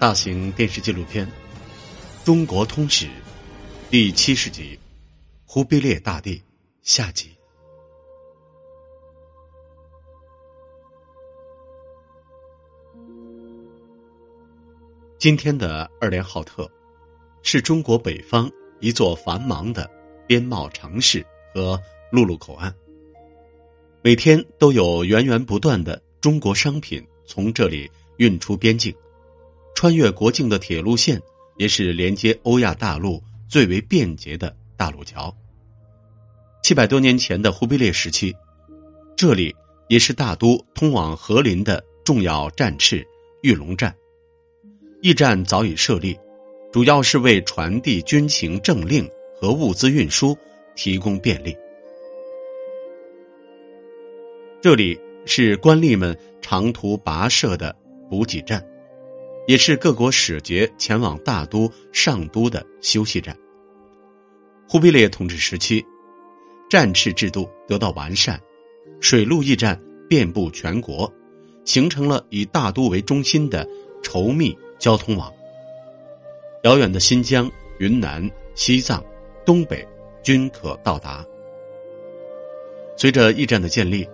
大型电视纪录片《中国通史》第七十集《忽必烈大帝》下集。今天的二连浩特是中国北方一座繁忙的边贸城市和陆路口岸，每天都有源源不断的中国商品从这里运出边境。穿越国境的铁路线，也是连接欧亚大陆最为便捷的大陆桥。七百多年前的忽必烈时期，这里也是大都通往和林的重要战翅玉龙站。驿站早已设立，主要是为传递军情政令和物资运输提供便利。这里是官吏们长途跋涉的补给站。也是各国使节前往大都、上都的休息站。忽必烈统治时期，战赤制度得到完善，水陆驿站遍布全国，形成了以大都为中心的稠密交通网。遥远的新疆、云南、西藏、东北均可到达。随着驿站的建立，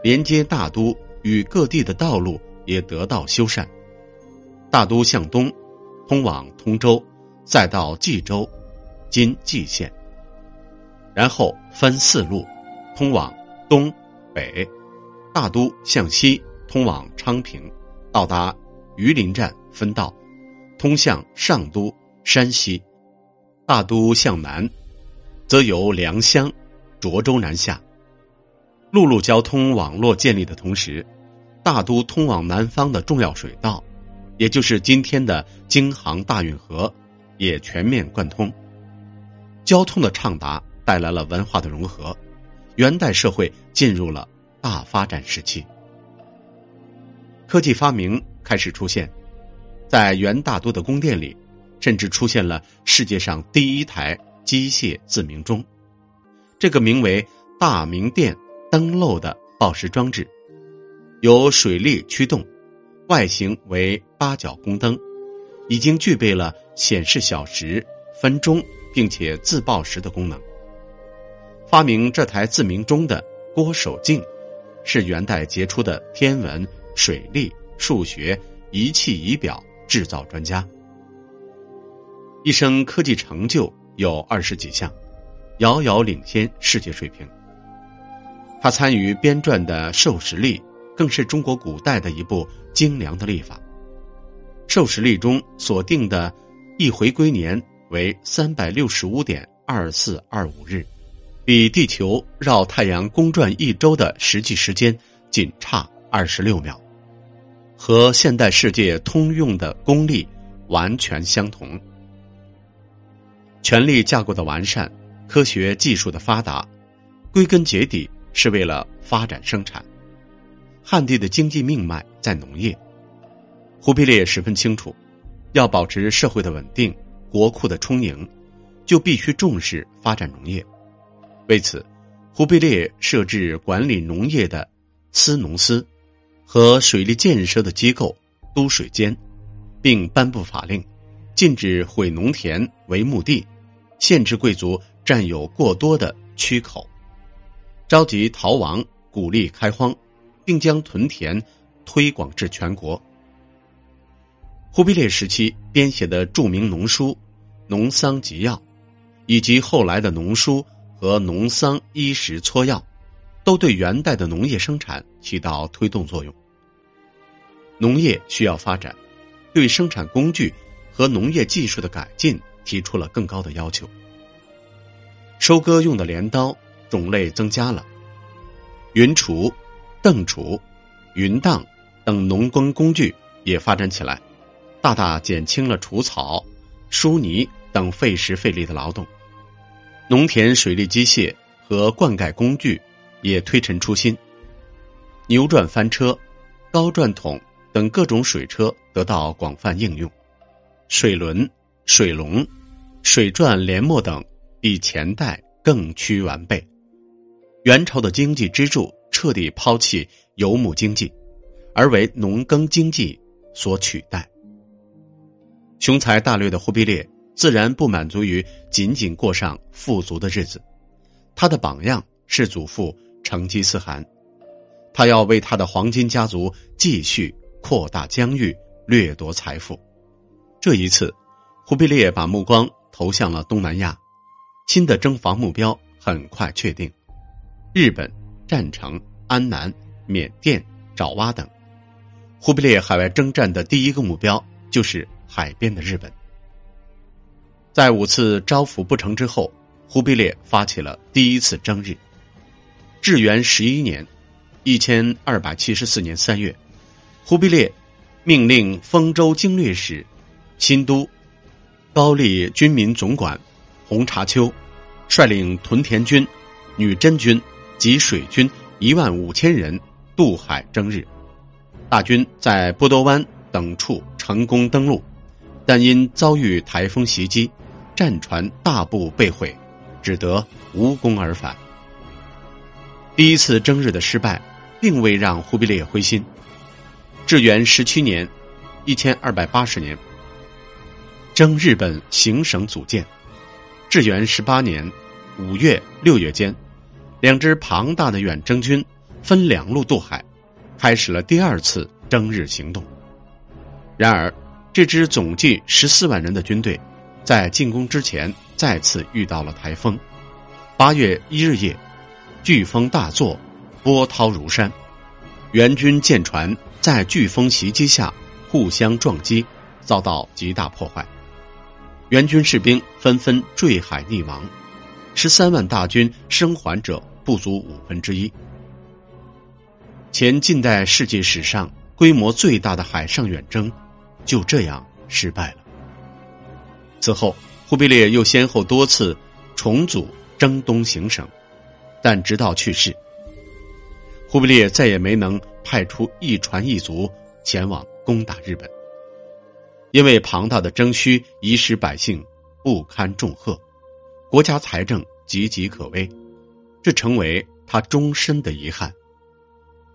连接大都与各地的道路也得到修缮。大都向东，通往通州，再到冀州（今蓟县），然后分四路，通往东北。大都向西，通往昌平，到达榆林站分道，通向上都（山西）。大都向南，则由良乡涿州南下。陆路交通网络建立的同时，大都通往南方的重要水道。也就是今天的京杭大运河，也全面贯通。交通的畅达带来了文化的融合，元代社会进入了大发展时期。科技发明开始出现，在元大都的宫殿里，甚至出现了世界上第一台机械自鸣钟，这个名为“大明殿灯漏”的报时装置，由水力驱动。外形为八角宫灯，已经具备了显示小时、分钟，并且自报时的功能。发明这台自鸣钟的郭守敬，是元代杰出的天文、水利、数学、仪器仪表制造专家，一生科技成就有二十几项，遥遥领先世界水平。他参与编撰的《授时历》。更是中国古代的一部精良的历法，《授时历》中所定的一回归年为三百六十五点二四二五日，比地球绕太阳公转一周的实际时间仅差二十六秒，和现代世界通用的公历完全相同。权力架构的完善，科学技术的发达，归根结底是为了发展生产。汉地的经济命脉在农业，忽必烈十分清楚，要保持社会的稳定、国库的充盈，就必须重视发展农业。为此，忽必烈设置管理农业的司农司和水利建设的机构都水监，并颁布法令，禁止毁农田为墓地，限制贵族占有过多的区口，召集逃亡，鼓励开荒。并将屯田推广至全国。忽必烈时期编写的著名农书《农桑集要》，以及后来的农书和农桑衣食撮要，都对元代的农业生产起到推动作用。农业需要发展，对生产工具和农业技术的改进提出了更高的要求。收割用的镰刀种类增加了，云锄。邓锄、云荡等农耕工具也发展起来，大大减轻了除草、疏泥等费时费力的劳动。农田水利机械和灌溉工具也推陈出新，牛转翻车、高转筒等各种水车得到广泛应用，水轮、水龙、水转连磨等比前代更趋完备。元朝的经济支柱。彻底抛弃游牧经济，而为农耕经济所取代。雄才大略的忽必烈自然不满足于仅仅过上富足的日子，他的榜样是祖父成吉思汗，他要为他的黄金家族继续扩大疆域、掠夺财富。这一次，忽必烈把目光投向了东南亚，新的征伐目标很快确定：日本、占城、安南、缅甸、爪哇等。忽必烈海外征战的第一个目标就是海边的日本。在五次招抚不成之后，忽必烈发起了第一次征日。至元十一年（一千二百七十四年三月），忽必烈命令丰州经略使。新都高丽军民总管洪察秋率领屯田军、女真军及水军一万五千人渡海征日。大军在波多湾等处成功登陆，但因遭遇台风袭击，战船大部被毁，只得无功而返。第一次征日的失败，并未让忽必烈灰心。至元十七年（一千二百八十年）。征日本行省组建，至元十八年五月六月间，两支庞大的远征军分两路渡海，开始了第二次征日行动。然而，这支总计十四万人的军队，在进攻之前再次遇到了台风。八月一日夜，飓风大作，波涛如山，援军舰船在飓风袭击下互相撞击，遭到极大破坏。援军士兵纷纷坠海溺亡，十三万大军生还者不足五分之一。前近代世界史上规模最大的海上远征，就这样失败了。此后，忽必烈又先后多次重组征东行省，但直到去世，忽必烈再也没能派出一船一卒前往攻打日本。因为庞大的征需已使百姓不堪重荷，国家财政岌岌可危，这成为他终身的遗憾。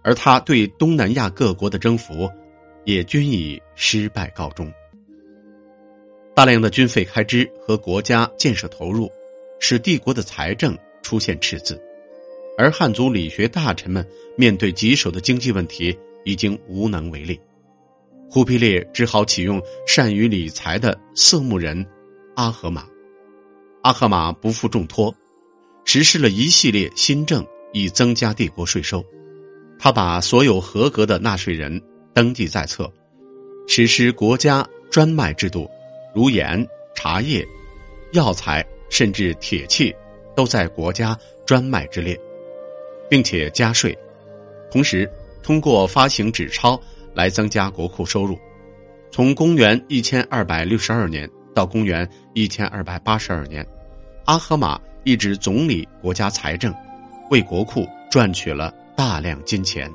而他对东南亚各国的征服，也均以失败告终。大量的军费开支和国家建设投入，使帝国的财政出现赤字，而汉族理学大臣们面对棘手的经济问题，已经无能为力。忽必烈只好启用善于理财的色目人阿合马。阿合马不负重托，实施了一系列新政，以增加帝国税收。他把所有合格的纳税人登记在册，实施国家专卖制度，如盐、茶叶、药材，甚至铁器，都在国家专卖之列，并且加税。同时，通过发行纸钞。来增加国库收入。从公元一千二百六十二年到公元一千二百八十二年，阿合马一直总理国家财政，为国库赚取了大量金钱。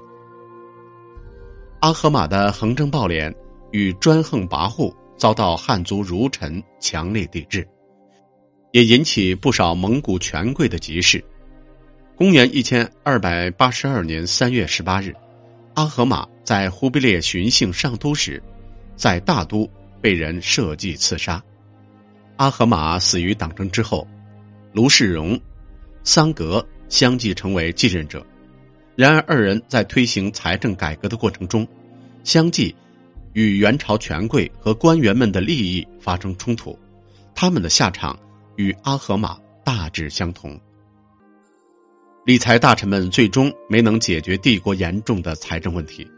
阿合马的横征暴敛与专横跋扈遭到汉族儒臣强烈抵制，也引起不少蒙古权贵的敌视。公元一千二百八十二年三月十八日。阿合马在忽必烈巡幸上都时，在大都被人设计刺杀。阿合马死于党争之后，卢世荣、桑格相继成为继任者。然而，二人在推行财政改革的过程中，相继与元朝权贵和官员们的利益发生冲突，他们的下场与阿合马大致相同。理财大臣们最终没能解决帝国严重的财政问题，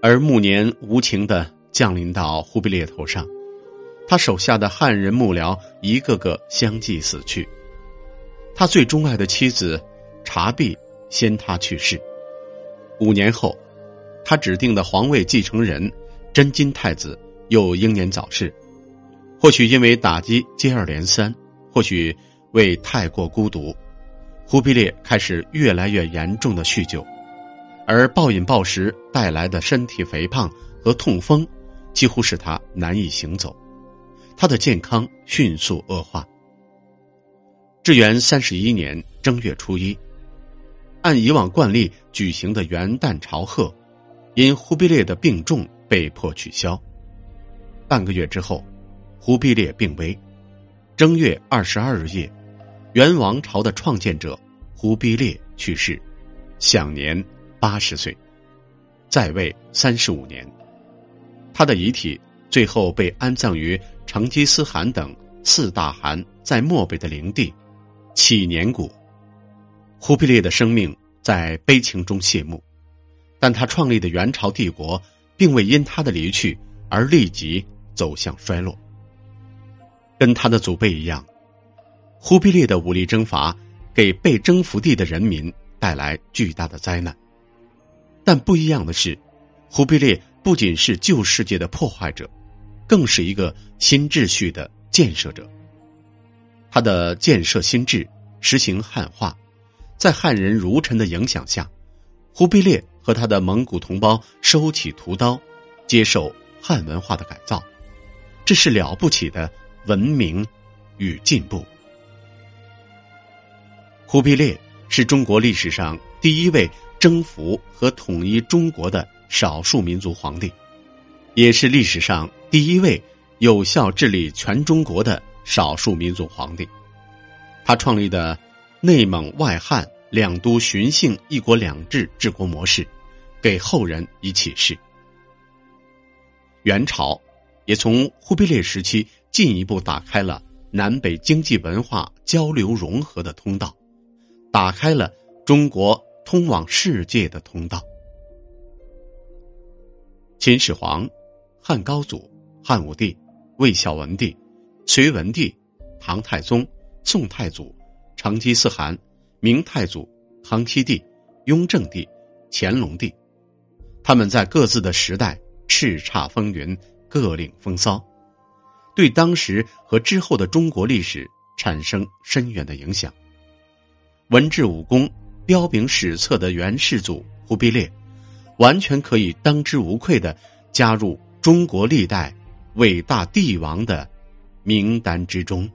而暮年无情的降临到忽必烈头上，他手下的汉人幕僚一个个相继死去，他最钟爱的妻子察必先他去世。五年后，他指定的皇位继承人真金太子又英年早逝，或许因为打击接二连三，或许为太过孤独。忽必烈开始越来越严重的酗酒，而暴饮暴食带来的身体肥胖和痛风，几乎使他难以行走，他的健康迅速恶化。至元三十一年正月初一，按以往惯例举行的元旦朝贺，因忽必烈的病重被迫取消。半个月之后，忽必烈病危。正月二十二日夜，元王朝的创建者忽必烈去世，享年八十岁，在位三十五年。他的遗体最后被安葬于成吉思汗等四大汗在漠北的陵地乞年谷。忽必烈的生命在悲情中谢幕，但他创立的元朝帝国并未因他的离去而立即走向衰落。跟他的祖辈一样，忽必烈的武力征伐给被征服地的人民带来巨大的灾难。但不一样的是，忽必烈不仅是旧世界的破坏者，更是一个新秩序的建设者。他的建设新制，实行汉化。在汉人儒臣的影响下，忽必烈和他的蒙古同胞收起屠刀，接受汉文化的改造，这是了不起的文明与进步。忽必烈是中国历史上第一位征服和统一中国的少数民族皇帝，也是历史上第一位有效治理全中国的少数民族皇帝。他创立的。内蒙外汉两都巡幸一国两制治国模式，给后人以启示。元朝也从忽必烈时期进一步打开了南北经济文化交流融合的通道，打开了中国通往世界的通道。秦始皇、汉高祖、汉武帝、魏孝文帝、隋文帝、唐太宗、宋太祖。成吉思汗、明太祖、康熙帝、雍正帝、乾隆帝，他们在各自的时代叱咤风云，各领风骚，对当时和之后的中国历史产生深远的影响。文治武功彪炳史册的元世祖忽必烈，完全可以当之无愧的加入中国历代伟大帝王的名单之中。